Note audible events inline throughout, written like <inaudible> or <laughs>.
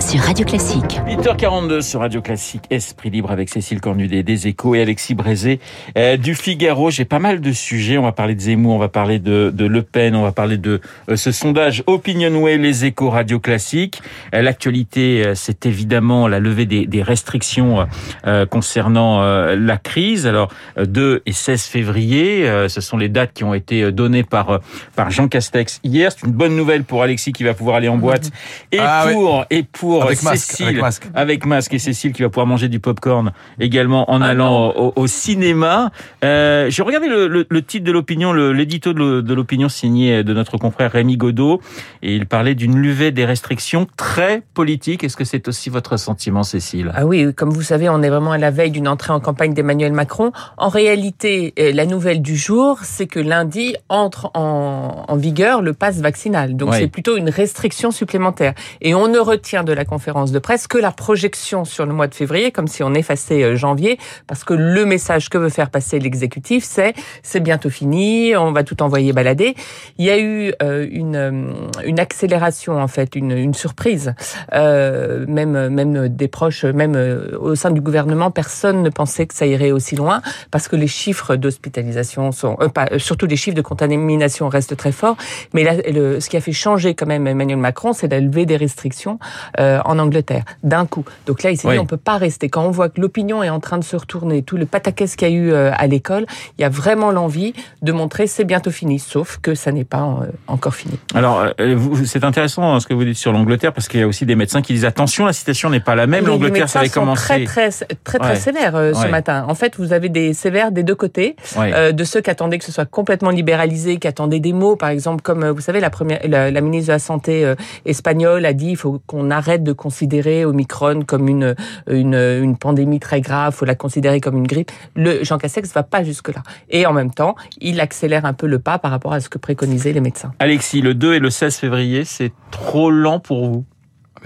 sur Radio Classique. 8h42 sur Radio Classique, Esprit libre avec Cécile Cornudet des Échos et Alexis Brézé euh, du Figaro. J'ai pas mal de sujets. On va parler de Zemmour, on va parler de, de Le Pen, on va parler de euh, ce sondage Opinionway, les Échos, Radio Classique. Euh, L'actualité, euh, c'est évidemment la levée des, des restrictions euh, concernant euh, la crise. Alors, 2 et 16 février, ce sont les dates qui ont été données par, par Jean Castex hier. C'est une bonne nouvelle pour Alexis qui va pouvoir aller en boîte et Ah pour et pour Avec masque, Cécile avec masque. avec masque et Cécile qui va pouvoir manger du popcorn également en allant au, au cinéma. Euh, J'ai regardé le, le- le titre de l'opinion, l'édito de l'o- de l'opinion signé de notre confrère Rémi Godot et il parlait d'une levée des restrictions très politique. Est-ce que c'est aussi votre sentiment, Cécile? Ah oui, comme vous savez, on est vraiment à la veille d'une entrée en campagne d'Emmanuel Macron. En réalité, euh, la nouvelle du jour, c'est que lundi entre en, en vigueur le pass vaccinal. Donc Oui. c'est plutôt une restriction supplémentaire. Et on ne retient de la conférence de presse que la projection sur le mois de février, comme si on effaçait euh, janvier, parce que le message que veut faire passer l'exécutif, c'est c'est bientôt fini, on va tout envoyer balader. Il y a eu euh, une, euh, une accélération en fait, une, une surprise euh, même même des proches, même euh, au sein du gouvernement, personne ne pensait que ça irait aussi loin parce que les chiffres d'hospitalisation sont, euh, pas, surtout les chiffres de contamination restent très forts. Mais là, le, ce qui a fait changer quand même Emmanuel Macron, c'est la levée des restrictions euh, en Angleterre d'un coup. Donc là, il s'est Oui. dit on peut pas rester. Quand on voit que l'opinion est en train de se retourner, tout le pataquès qu'il y a eu euh, à l'école, il y a vraiment l'envie de montrer c'est bientôt fini. Sauf que ça n'est pas euh, encore fini. Alors, euh, vous- c'est intéressant hein, ce que vous dites sur l'Angleterre parce qu'il y a aussi des médecins qui disent attention, la situation n'est pas la même. L'Angleterre, ça avait commencé. très très très très Ouais. sévères euh, ce Ouais. matin. En fait, vous avez des sévères des deux côtés, Ouais. euh, de ceux qui attendaient que ce soit complètement libéralisé, qui attendaient des mots, par exemple, comme euh, vous savez, la première, la, la ministre de la santé euh, espagnole a dit il faut qu'on arrête de considérer Omicron comme une une, une pandémie très grave, faut la considérer comme une grippe. Le Jean Castex va pas jusque là. Et en même temps, il accélère un peu le pas par rapport à ce que préconisaient les médecins. Alexis, le 2 et le 16 février, c'est trop lent pour vous?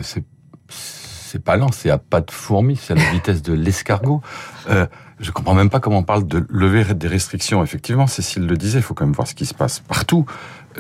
C'est c'est pas lent, c'est à pas de fourmi, c'est à la vitesse de l'escargot. Euh, je comprends même pas comment on parle de lever des restrictions. Effectivement, Cécile le disait, il faut quand même voir ce qui se passe partout.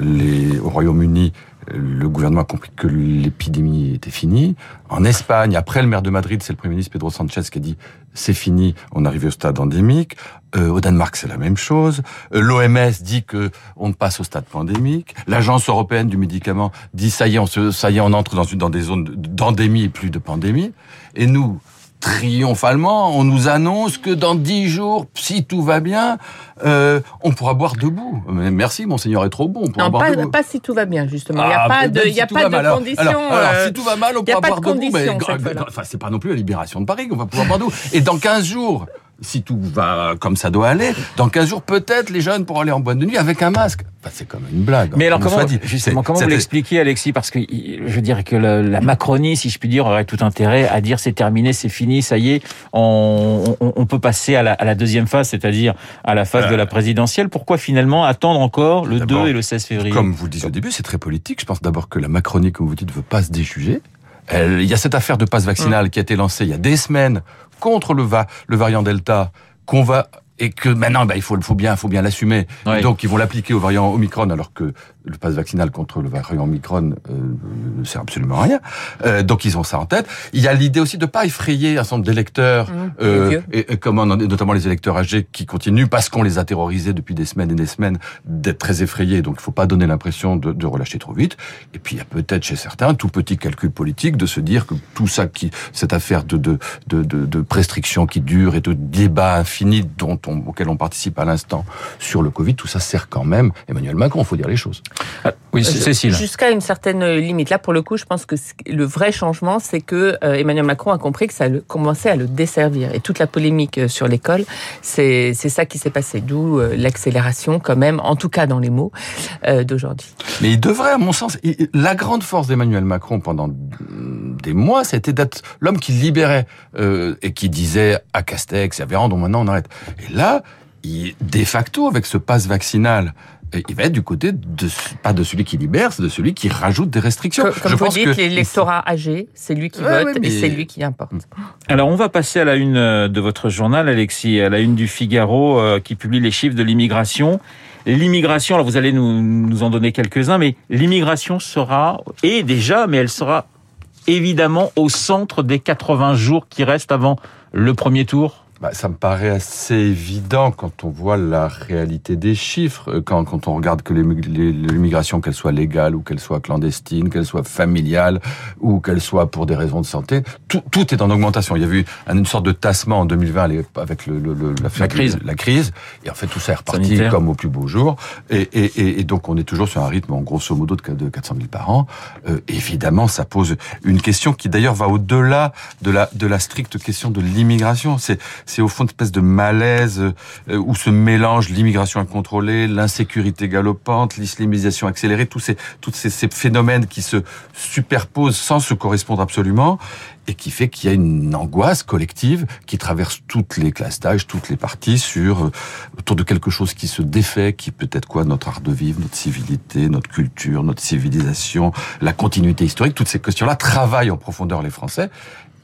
Les, au Royaume-Uni, le gouvernement a compris que l'épidémie était finie. En Espagne, après le maire de Madrid, c'est le Premier ministre Pedro Sanchez qui a dit c'est fini, on arrive au stade endémique. Euh, au Danemark, c'est la même chose. Euh, L'OMS dit que on passe au stade pandémique. L'Agence européenne du médicament dit ça y est, on se, ça y est, on entre dans, une, dans des zones d'endémie et plus de pandémie. Et nous, triomphalement, on nous annonce que dans dix jours, si tout va bien, euh, on pourra boire debout. Mais merci, monseigneur est trop bon, on pourra Non, boire pas, debout. pas si tout va bien justement. Il n'y a Ah, pas de, il y a si tout pas va de mal. Alors- conditions. Alors, alors, euh, si tout va mal, on pourra pas boire de debout. Mais, enfin, c'est pas non plus la libération de Paris qu'on va pouvoir boire debout. Et dans 15 jours, si tout va comme ça doit aller, dans 15 jours, peut-être les jeunes pourront aller en boîte de nuit avec un masque. Enfin, c'est comme une blague. Mais alors comment, dit. justement, comment vous l'expliquez, Alexis Parce que je dirais que le- la Macronie, si je puis dire, aurait tout intérêt à dire c'est terminé, c'est fini, ça y est, on, on- on peut passer à la, à la deuxième phase, c'est-à-dire à la phase de la présidentielle. Pourquoi finalement attendre encore le 2 D'abord, et le 16 février? Comme vous le disiez au début, c'est très politique. Je pense d'abord que la Macronie, comme vous dites, veut pas se déjuger. Elle- il y a cette affaire de passe vaccinal Mm. qui a été lancée il y a des semaines contre le, va, le variant Delta, qu'on va et que maintenant, bah, il faut, faut bien, faut bien l'assumer. Et Donc, ils vont l'appliquer au variant Omicron, alors que le passe vaccinal contre le variant Omicron euh, ne sert absolument à rien. Euh, donc, ils ont ça en tête. Il y a l'idée aussi de pas effrayer un certain nombre d'électeurs, Mmh, euh, et, et comment, notamment les électeurs âgés qui continuent, parce qu'on les a terrorisés depuis des semaines et des semaines, d'être très effrayés. Donc, il faut pas donner l'impression de, de relâcher trop vite. Et puis, il y a peut-être chez certains un tout petit calcul politique de se dire que tout ça, qui, cette affaire de, de, de, de, de prescription qui dure et de débat infini dont on, auquel on participe à l'instant sur le Covid, tout ça sert quand même Emmanuel Macron, faut dire les choses. Ah, Oui, Euh, Cécile. Jusqu'à une certaine limite. Là, pour le coup, je pense que le vrai changement, c'est que euh, Emmanuel Macron a compris que ça commençait à le desservir. Et toute la polémique euh, sur l'école, c'est c'est ça qui s'est passé. D'où l'accélération, quand même, en tout cas dans les mots euh, d'aujourd'hui. Mais il devrait, à mon sens, la grande force d'Emmanuel Macron pendant des mois, c'était d'être l'homme qui libérait euh, et qui disait à Castex et à Véran, donc maintenant on arrête. Et là, il, de facto, avec ce passe vaccinal, il va être du côté de pas de celui qui libère, c'est de celui qui rajoute des restrictions. Comme, comme Je vous pense dites, que l'électorat âgé, c'est lui qui Ouais, vote ouais, mais- et c'est lui qui importe. <laughs> Alors, on va passer à la une euh, de votre journal, Alexis, à la une du Figaro, euh, qui publie les chiffres de l'immigration. l'immigration, alors vous allez nous, nous en donner quelques-uns, mais l'immigration sera, et déjà, mais elle sera évidemment au centre des 80 jours qui restent avant le premier tour bah, ça me paraît assez évident quand on voit la réalité des chiffres, euh, quand, quand on regarde que l'immigration, qu'elle soit légale ou qu'elle soit clandestine, qu'elle soit familiale ou qu'elle soit pour des raisons de santé, tout, tout est en augmentation. Il y a eu une sorte de tassement en 2020 avec le, le, la, la, crise. la crise, et en fait tout ça est reparti comme au plus beau jour, et, et, et, donc on est toujours sur un rythme en grosso modo de, de 400 000 par an. Euh, évidemment, ça pose une question qui d'ailleurs va au-delà de la, de la stricte question de l'immigration. C'est c'est au fond une espèce de malaise euh, où se mélange l'immigration incontrôlée, l'insécurité galopante, l'islamisation accélérée, tous ces, tous ces, ces phénomènes qui se superposent sans se correspondre absolument et qui fait qu'il y a une angoisse collective qui traverse toutes les classes d'âge, toutes les parties sur euh, autour de quelque chose qui se défait, qui peut être quoi? Notre art de vivre, notre civilité, notre culture, notre civilisation, la continuité historique. Toutes ces questions-là travaillent en profondeur les Français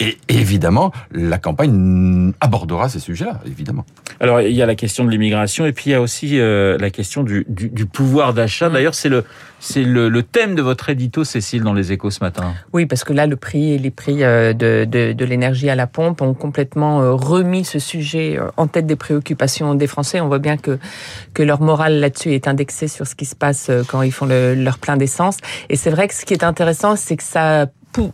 et évidemment, la campagne abordera ces sujets-là, évidemment. Alors, il y a la question de l'immigration et puis il y a aussi euh, la question du, du, du pouvoir d'achat. D'ailleurs, c'est le c'est le, le, thème de votre édito, Cécile, dans les échos ce matin. Oui, parce que là, le prix et les prix euh, de, de, de l'énergie à la pompe ont complètement euh, remis ce sujet en tête des préoccupations des Français. On voit bien que, que leur morale là-dessus est indexée sur ce qui se passe quand ils font le, leur plein d'essence. Et c'est vrai que ce qui est intéressant, c'est que ça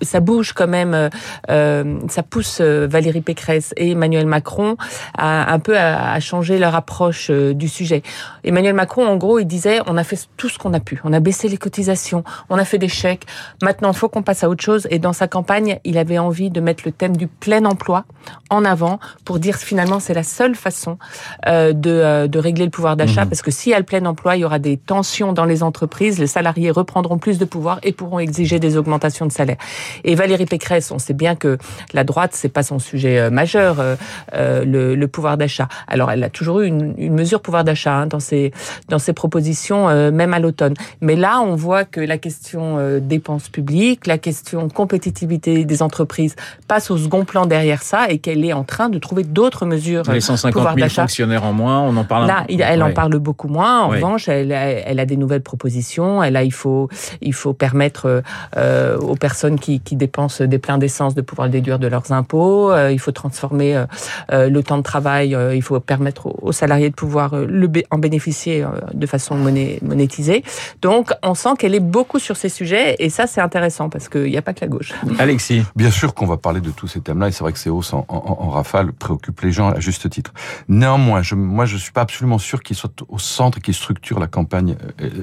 ça bouge quand même, euh, euh, ça pousse euh, Valérie Pécresse et Emmanuel Macron à un peu à, changer leur approche du sujet. Emmanuel Macron, en gros, il disait on a fait tout ce qu'on a pu, on a baissé les cotisations, on a fait des chèques. Maintenant, il faut qu'on passe à autre chose. Et dans sa campagne, il avait envie de mettre le thème du plein emploi en avant pour dire finalement c'est la seule façon de, de régler le pouvoir d'achat mmh. parce que s'il y a le plein emploi, il y aura des tensions dans les entreprises, les salariés reprendront plus de pouvoir et pourront exiger des augmentations de salaire. Et Valérie Pécresse, on sait bien que la droite, c'est pas son sujet euh, majeur, euh, euh, le, le, pouvoir d'achat. Alors, elle a toujours eu une, une mesure pouvoir d'achat hein, dans ses dans ses propositions, même à l'automne. Mais là, on voit que la question dépenses publiques, la question compétitivité des entreprises passe au second plan derrière ça, et qu'elle est en train de trouver d'autres mesures. Les 150 000 fonctionnaires en moins, on en parle. Là, elle en parle beaucoup moins. En revanche, elle, elle, a des nouvelles propositions. Elle a, il faut il faut permettre aux personnes qui, qui dépensent des pleins d'essence de pouvoir le déduire de leurs impôts. Euh, il faut transformer euh, euh, le temps de travail. il faut permettre aux salariés de pouvoir le, en bénéficier de façon monétisée. Donc, on sent qu'elle est beaucoup sur ces sujets et ça, c'est intéressant parce qu'il n'y a pas que la gauche. Alexis. Bien sûr qu'on va parler de tous ces thèmes-là et c'est vrai que ces hausses en, en, en, rafale préoccupent les gens à juste titre. Néanmoins, je, moi, je suis pas absolument sûr qu'ils soient au centre et qu'ils structurent la campagne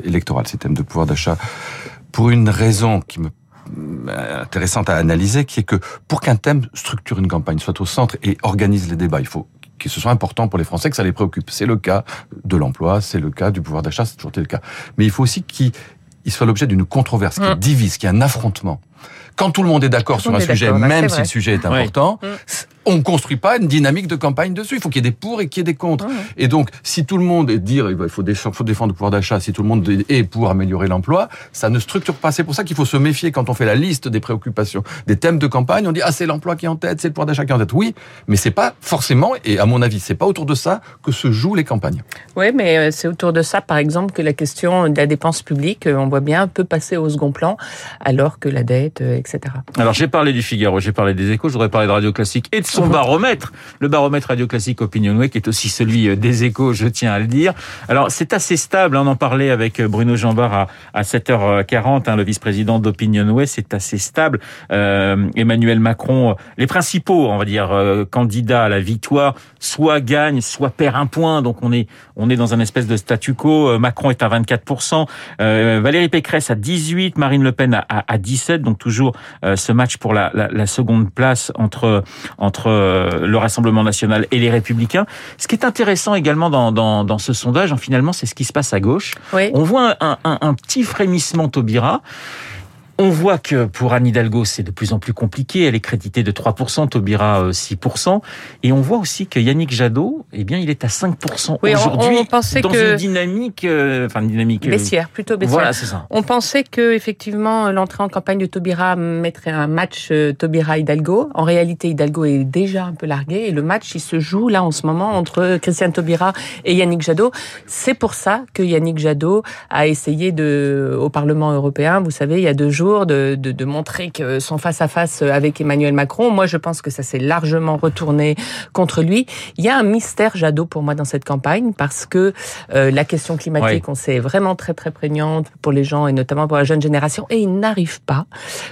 électorale, ces thèmes de pouvoir d'achat, pour une raison qui me intéressante à analyser, qui est que pour qu'un thème structure une campagne, soit au centre et organise les débats, il faut que ce soit important pour les Français, que ça les préoccupe. C'est le cas de l'emploi, c'est le cas du pouvoir d'achat, c'est toujours le cas. Mais il faut aussi qu'il soit l'objet d'une controverse, qui mmh. divise, qui est un affrontement. Quand tout le monde est d'accord sur un sujet, même si le sujet est important, mmh on ne construit pas une dynamique de campagne dessus. Il faut qu'il y ait des pour et qu'il y ait des contre. Et donc, si tout le monde est dire il faut défendre le pouvoir d'achat, si tout le monde est pour améliorer l'emploi, ça ne structure pas. C'est pour ça qu'il faut se méfier quand on fait la liste des préoccupations, des thèmes de campagne. On dit ah c'est l'emploi qui est en tête, c'est le pouvoir d'achat qui est en tête. Oui, mais c'est pas forcément et à mon avis c'est pas autour de ça que se jouent les campagnes. Oui, mais euh, c'est autour de ça, par exemple, que la question de la dépense publique, euh, on voit bien, peut passer au second plan, alors que la dette, euh, etc. Alors j'ai parlé du Figaro, j'ai parlé des Échos, je voudrais parler de Radio Classique et de son baromètre, le baromètre radio classique Opinionway, qui est aussi celui euh, des échos, je tiens à le dire. Alors, c'est assez stable, hein, on en parlait avec euh, Bruno Jambard à, à 7h40, hein, le vice-président d'Opinionway, c'est assez stable. Euh, Emmanuel Macron, les principaux, on va dire, euh, candidats à la victoire, soit gagnent, soit perd un point, donc on est, on est dans un espèce de statu quo. Macron est à 24%, euh, Valérie Pécresse à 18%, Marine Le Pen à, à 17%, donc toujours ce match pour la, la, la seconde place entre, entre euh, le Rassemblement national et les Républicains. Ce qui est intéressant également dans, dans, dans ce sondage, hein, finalement, c'est ce qui se passe à gauche. Oui. On voit un, un, un petit frémissement Taubira On voit que pour Anne Hidalgo, c'est de plus en plus compliqué. Elle est créditée de 3%, Taubira 6%. Et on voit aussi que Yannick Jadot, eh bien, il est à 5% Oui, on- aujourd'hui. on pensait dans que- une dynamique, euh, enfin, une dynamique. euh, Baissière, plutôt baissière. Voilà, c'est ça. On pensait que effectivement l'entrée en campagne de Taubira mettrait un match euh, Taubira-Hidalgo. En réalité, Hidalgo est déjà un peu largué et le match il se joue là en ce moment entre Christiane Taubira et Yannick Jadot. C'est pour ça que Yannick Jadot a essayé de au Parlement européen, vous savez, il y a deux jours, de, de, de montrer que son face à face avec Emmanuel Macron. Moi, je pense que ça s'est largement retourné contre lui. Il y a un mystère Jadot pour moi dans cette campagne parce que euh, la question climatique, Oui. on sait, est vraiment très très prégnante pour les gens et notamment pour la jeune génération. Et il n'arrive pas,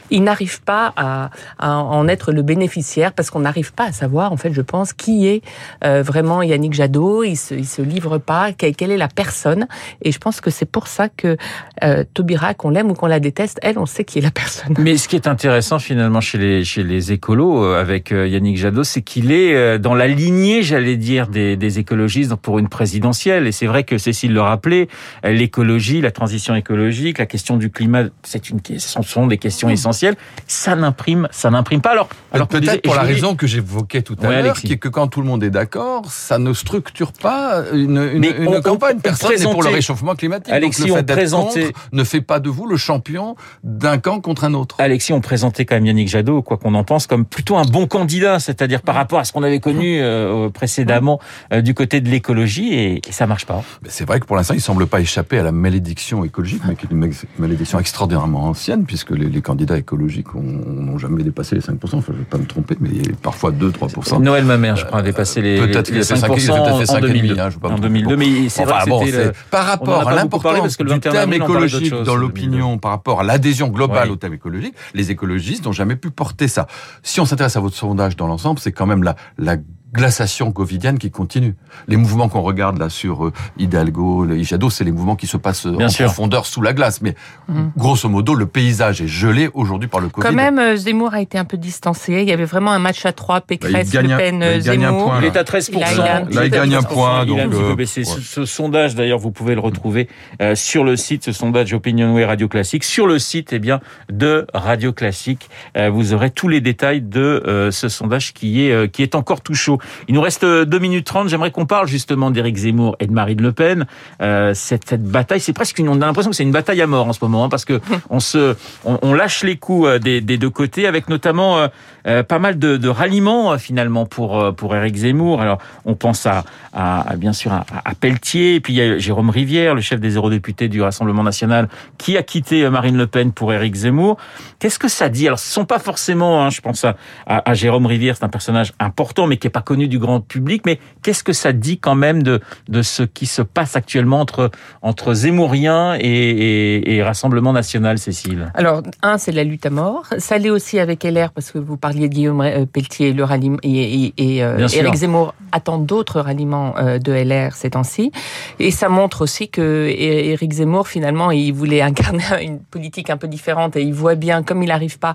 il n'arrive pas à, à en être le bénéficiaire parce qu'on n'arrive pas à savoir, en fait, je pense, qui est euh, vraiment Yannick Jadot. Il se, il se livre pas. Quelle, est la personne? Et je pense que c'est pour ça que euh, Taubira, qu'on l'aime ou qu'on la déteste, elle, on sait qui est la personne. Mais ce qui est intéressant finalement chez les chez les écolos euh, avec euh, Yannick Jadot, c'est qu'il est euh, dans la lignée, j'allais dire, des, des écologistes pour une présidentielle. Et c'est vrai que Cécile le rappelait, l'écologie, la transition écologique, la question du climat, c'est une ce sont des questions essentielles. Ça n'imprime ça n'imprime pas. Alors alors Peut-être pour la dis- raison que j'évoquais tout à Ouais, l'heure, Alexis. qui est que quand tout le monde est d'accord, ça ne structure pas une, une, une on- on- campagne. on Personne n'est pour le réchauffement climatique. Alexis, Donc le on fait d'être présentait- contre ne fait pas de vous le champion d'un camp contre un autre. Alexis, on présentait quand même Yannick Jadot, quoi qu'on en pense, comme plutôt un bon candidat, c'est-à-dire par rapport à ce qu'on avait connu euh, précédemment euh, du côté de l'écologie, et, et ça marche pas. C'est vrai que pour l'instant, il semble pas échapper à la malédiction écologique, mais qui est une ma- malédiction extraordinairement ancienne, puisque les, les candidats écologiques ont- n'ont jamais dépassé les 5%. Enfin, je vais pas me tromper, mais il y a parfois 2-3%. Noël ma mère, je crois, a dépassé les, Peut-être les fait 5%, 5, il a peut-être fait en 5 2002. hein, je veux pas me en tromper. 2002, mais c'est Enfin, vrai bon, que c'était c'est le- par en rapport à l'importance du 21 thème écologique dans en l'opinion, par rapport à l'adhésion globale Ouais. au thème écologique, les écologistes n'ont jamais pu porter ça. Si on s'intéresse à votre sondage dans l'ensemble, c'est quand même la, la glaciation covidienne qui continue. Les mouvements qu'on regarde là sur euh, Hidalgo, le Jadot, c'est les mouvements qui se passent euh, Bien en sûr. profondeur sous la glace. Mais Mhm. grosso modo, le paysage est gelé aujourd'hui par le Covid. Quand même, euh, Zemmour a été un peu distancé. Il y avait vraiment un match à trois, Pécresse, Bah, Le Pen, il gagne un Zemmour. point, Il est à 13%. Là, il a- Là, il gagne un 13%. point, Il a un donc, petit peu baissé. ouais. Ce, ce sondage, d'ailleurs, vous pouvez le retrouver euh, sur le site, ce sondage Opinionway Radio Classique. Sur le site, eh bien, de Radio Classique, euh, vous aurez tous les détails de euh, ce sondage qui est, euh, qui est encore tout chaud. Il nous reste euh, 2 minutes 30. J'aimerais qu'on parle justement d'Éric Zemmour et de Marine Le Pen. Euh, cette, cette bataille, c'est presque une, on a l'impression que c'est une bataille à mort en ce moment, hein, parce que <laughs> on se, on, on lâche les coups euh, des, des deux côtés, avec notamment euh, euh, pas mal de, de ralliements euh, finalement pour euh, pour Éric Zemmour. Alors on pense à, à, à, bien sûr à, à Pelletier, et puis il y a Jérôme Rivière, le chef des eurodéputés du Rassemblement national, qui a quitté euh, Marine Le Pen pour Éric Zemmour. Qu'est-ce que ça dit? Alors ce sont pas forcément, hein, je pense à, à, à Jérôme Rivière, c'est un personnage important, mais qui est pas connu du grand public. Mais qu'est-ce que ça dit quand même de de ce qui se passe actuellement entre entre Zemmouriens et, et, et Rassemblement national, Cécile? Alors, un, c'est la lutte à mort. Ça l'est aussi avec LR, parce que vous parliez de Guillaume euh, Pelletier, le ralliement, et, et, et euh, Zemmour attend d'autres ralliements euh, de LR ces temps-ci. Et ça montre aussi que Éric Zemmour, finalement, il voulait incarner <laughs> une politique un peu différente et il voit bien, comme il n'arrive pas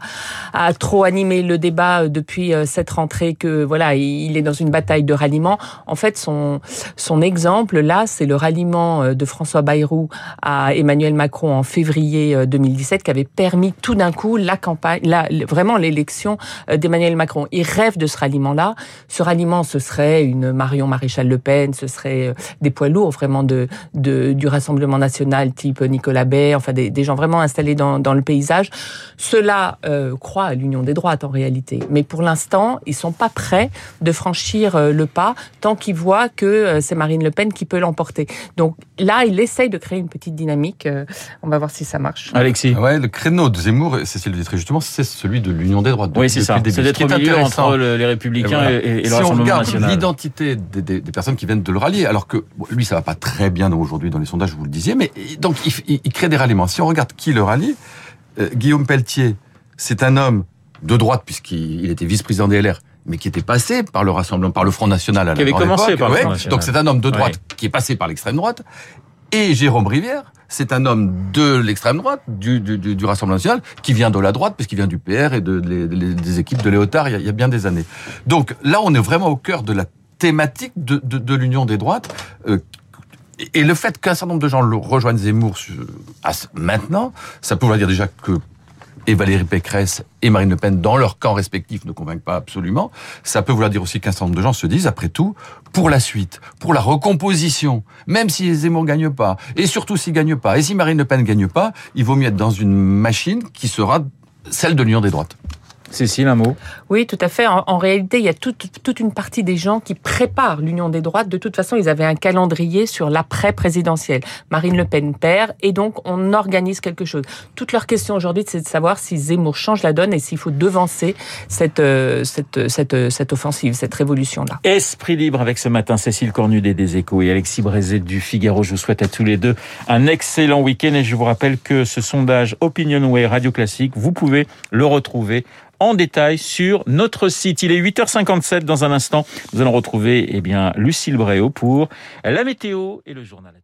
à trop animer le débat depuis cette rentrée, que voilà, il est dans une bataille de ralliement. En fait, son, son exemple, là, c'est le ralliement euh, de François Bayrou à Emmanuel Macron en février euh, 2017 qui avait permis tout d'un coup la campagne, la, vraiment l'élection euh, d'Emmanuel Macron. Il rêve de ce ralliement-là. Ce ralliement, ce serait une Marion Maréchal Le Pen, ce serait euh, des poids lourds vraiment de, de du Rassemblement national type Nicolas Bay, enfin des, des gens vraiment installés dans, dans le paysage. Cela euh, croit à l'union des droites en réalité, mais pour l'instant, ils sont pas prêts de franchir euh, le pas tant qu'ils voient que euh, c'est Marine Le Pen qui peut l'emporter. Donc là, il essaye de créer une petite dynamique. euh, on va voir si ça marche. Alexis Ouais, le créneau de Zemmour, Cécile le dit très justement, c'est celui de l'union des droites. Oui, c'est ça. C'est Ce d'être intéressant, entre le- les Républicains Et voilà. et le si on Rassemblement regarde national. l'identité des, des- des personnes qui viennent de le rallier, alors que bon, lui, ça va pas très bien aujourd'hui dans les sondages, vous le disiez, mais donc il, il- il crée des ralliements. Si on regarde qui le rallie, euh, Guillaume Pelletier, c'est un homme de droite puisqu'il il était vice-président des LR, mais qui était passé par le Rassemblement, par le Front National à la Qui avait commencé époque. par le. Front National. Donc c'est un homme de droite Ouais. qui est passé par l'extrême droite. Et Jérôme Rivière, c'est un homme de l'extrême droite, du, du, du, Rassemblement national, qui vient de la droite, puisqu'il vient du PR et de, de- de- des équipes de Léotard il y, a, il y a bien des années. Donc là, on est vraiment au cœur de la thématique de, l'union des droites. euh, et- le fait qu'un certain nombre de gens le rejoignent Zemmour ce- maintenant, ça peut vouloir dire déjà que et Valérie Pécresse et Marine Le Pen dans leur camp respectif ne convainquent pas absolument, ça peut vouloir dire aussi qu'un certain nombre de gens se disent, après tout, pour la suite, pour la recomposition, même si Zemmour gagne pas, et surtout s'il gagne pas, et si Marine Le Pen gagne pas, il vaut mieux être dans une machine qui sera celle de l'Union des droites. Cécile, un mot? Oui, tout à fait. En, en réalité, il y a toute, toute, une partie des gens qui préparent l'union des droites. De toute façon, ils avaient un calendrier sur l'après-présidentiel. Marine Le Pen perd, et donc on organise quelque chose. Toute leur question aujourd'hui, c'est de savoir si Zemmour change la donne et s'il faut devancer cette, euh, cette, cette, cette offensive, cette révolution-là. Esprit libre avec ce matin Cécile Cornudet des Échos et Alexis Brézé du Figaro. Je vous souhaite à tous les deux un excellent week-end et je vous rappelle que ce sondage Opinionway Radio Classique, vous pouvez le retrouver en détail sur notre site. Il est 8h57 dans un instant. Nous allons retrouver eh bien Lucille Bréau pour la météo et le journal.